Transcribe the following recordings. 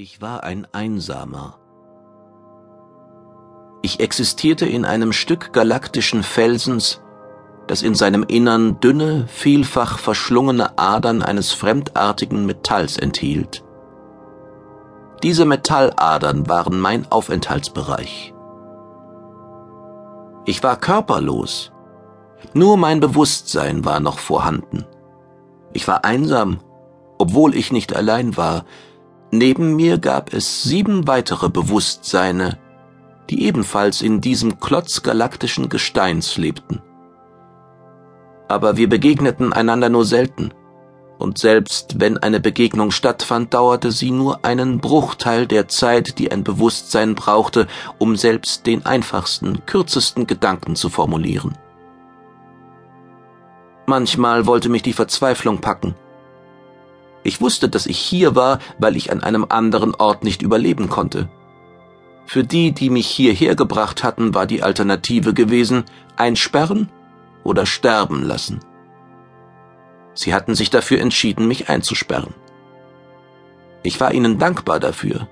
Ich war ein Einsamer. Ich existierte in einem Stück galaktischen Felsens, das in seinem Innern dünne, vielfach verschlungene Adern eines fremdartigen Metalls enthielt. Diese Metalladern waren mein Aufenthaltsbereich. Ich war körperlos, nur mein Bewusstsein war noch vorhanden. Ich war einsam, obwohl ich nicht allein war, Neben mir gab es sieben weitere Bewusstseine, die ebenfalls in diesem Klotz galaktischen Gesteins lebten. Aber wir begegneten einander nur selten, und selbst wenn eine Begegnung stattfand, dauerte sie nur einen Bruchteil der Zeit, die ein Bewusstsein brauchte, um selbst den einfachsten, kürzesten Gedanken zu formulieren. Manchmal wollte mich die Verzweiflung packen, ich wusste, dass ich hier war, weil ich an einem anderen Ort nicht überleben konnte. Für die, die mich hierher gebracht hatten, war die Alternative gewesen, einsperren oder sterben lassen. Sie hatten sich dafür entschieden, mich einzusperren. Ich war ihnen dankbar dafür.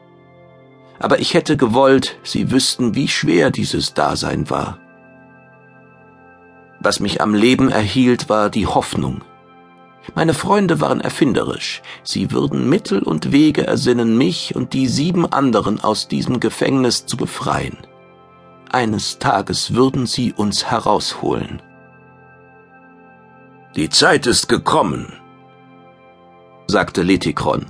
Aber ich hätte gewollt, sie wüssten, wie schwer dieses Dasein war. Was mich am Leben erhielt, war die Hoffnung, meine Freunde waren erfinderisch. Sie würden Mittel und Wege ersinnen, mich und die sieben anderen aus diesem Gefängnis zu befreien. Eines Tages würden sie uns herausholen. Die Zeit ist gekommen, sagte Letikron.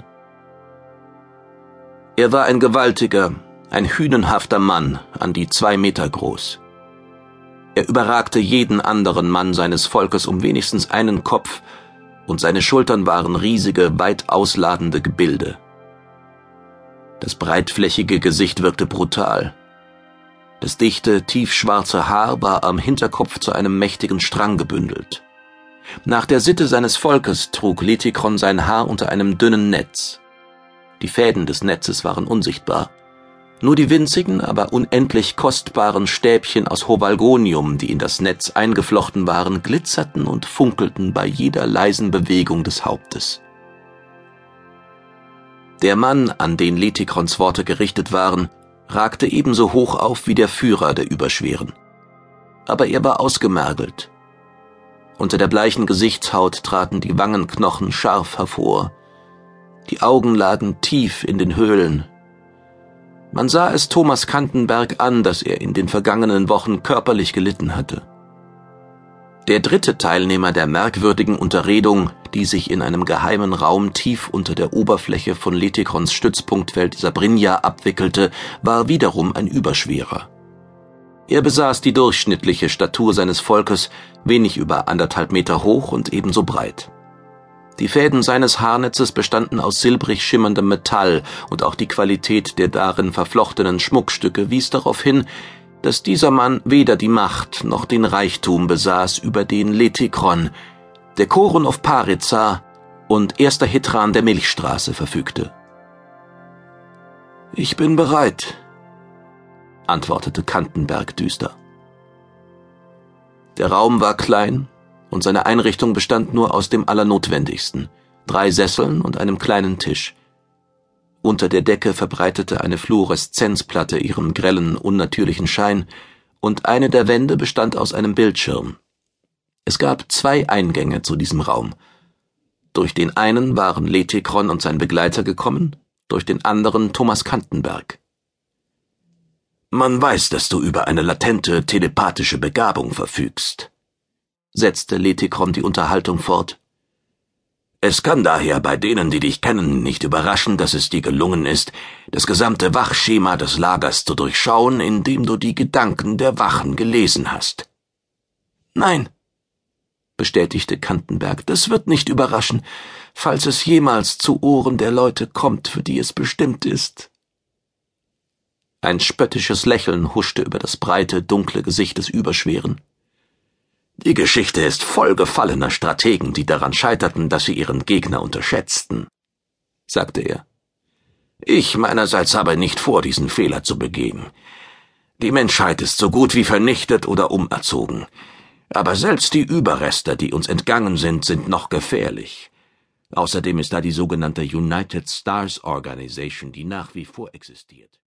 Er war ein gewaltiger, ein hünenhafter Mann, an die zwei Meter groß. Er überragte jeden anderen Mann seines Volkes um wenigstens einen Kopf und seine Schultern waren riesige, weit ausladende Gebilde. Das breitflächige Gesicht wirkte brutal. Das dichte, tiefschwarze Haar war am Hinterkopf zu einem mächtigen Strang gebündelt. Nach der Sitte seines Volkes trug Letikron sein Haar unter einem dünnen Netz. Die Fäden des Netzes waren unsichtbar. Nur die winzigen, aber unendlich kostbaren Stäbchen aus Hovalgonium, die in das Netz eingeflochten waren, glitzerten und funkelten bei jeder leisen Bewegung des Hauptes. Der Mann, an den Letikrons Worte gerichtet waren, ragte ebenso hoch auf wie der Führer der Überschweren. Aber er war ausgemergelt. Unter der bleichen Gesichtshaut traten die Wangenknochen scharf hervor. Die Augen lagen tief in den Höhlen, man sah es Thomas Kantenberg an, dass er in den vergangenen Wochen körperlich gelitten hatte. Der dritte Teilnehmer der merkwürdigen Unterredung, die sich in einem geheimen Raum tief unter der Oberfläche von Letikrons Stützpunktfeld Sabrinja abwickelte, war wiederum ein Überschwerer. Er besaß die durchschnittliche Statur seines Volkes, wenig über anderthalb Meter hoch und ebenso breit. Die Fäden seines Haarnetzes bestanden aus silbrig schimmerndem Metall, und auch die Qualität der darin verflochtenen Schmuckstücke wies darauf hin, dass dieser Mann weder die Macht noch den Reichtum besaß, über den Letikron, der Korun of Parizar und erster Hitran der Milchstraße verfügte. Ich bin bereit, antwortete Kantenberg düster. Der Raum war klein und seine Einrichtung bestand nur aus dem Allernotwendigsten, drei Sesseln und einem kleinen Tisch. Unter der Decke verbreitete eine Fluoreszenzplatte ihren grellen, unnatürlichen Schein, und eine der Wände bestand aus einem Bildschirm. Es gab zwei Eingänge zu diesem Raum. Durch den einen waren Letikron und sein Begleiter gekommen, durch den anderen Thomas Kantenberg. Man weiß, dass du über eine latente telepathische Begabung verfügst, setzte Letikron die Unterhaltung fort. Es kann daher bei denen, die dich kennen, nicht überraschen, dass es dir gelungen ist, das gesamte Wachschema des Lagers zu durchschauen, indem du die Gedanken der Wachen gelesen hast. Nein, bestätigte Kantenberg, das wird nicht überraschen, falls es jemals zu Ohren der Leute kommt, für die es bestimmt ist. Ein spöttisches Lächeln huschte über das breite, dunkle Gesicht des Überschweren. Die Geschichte ist voll gefallener Strategen, die daran scheiterten, dass sie ihren Gegner unterschätzten, sagte er. Ich meinerseits habe nicht vor, diesen Fehler zu begehen. Die Menschheit ist so gut wie vernichtet oder umerzogen. Aber selbst die Überreste, die uns entgangen sind, sind noch gefährlich. Außerdem ist da die sogenannte United Stars Organization, die nach wie vor existiert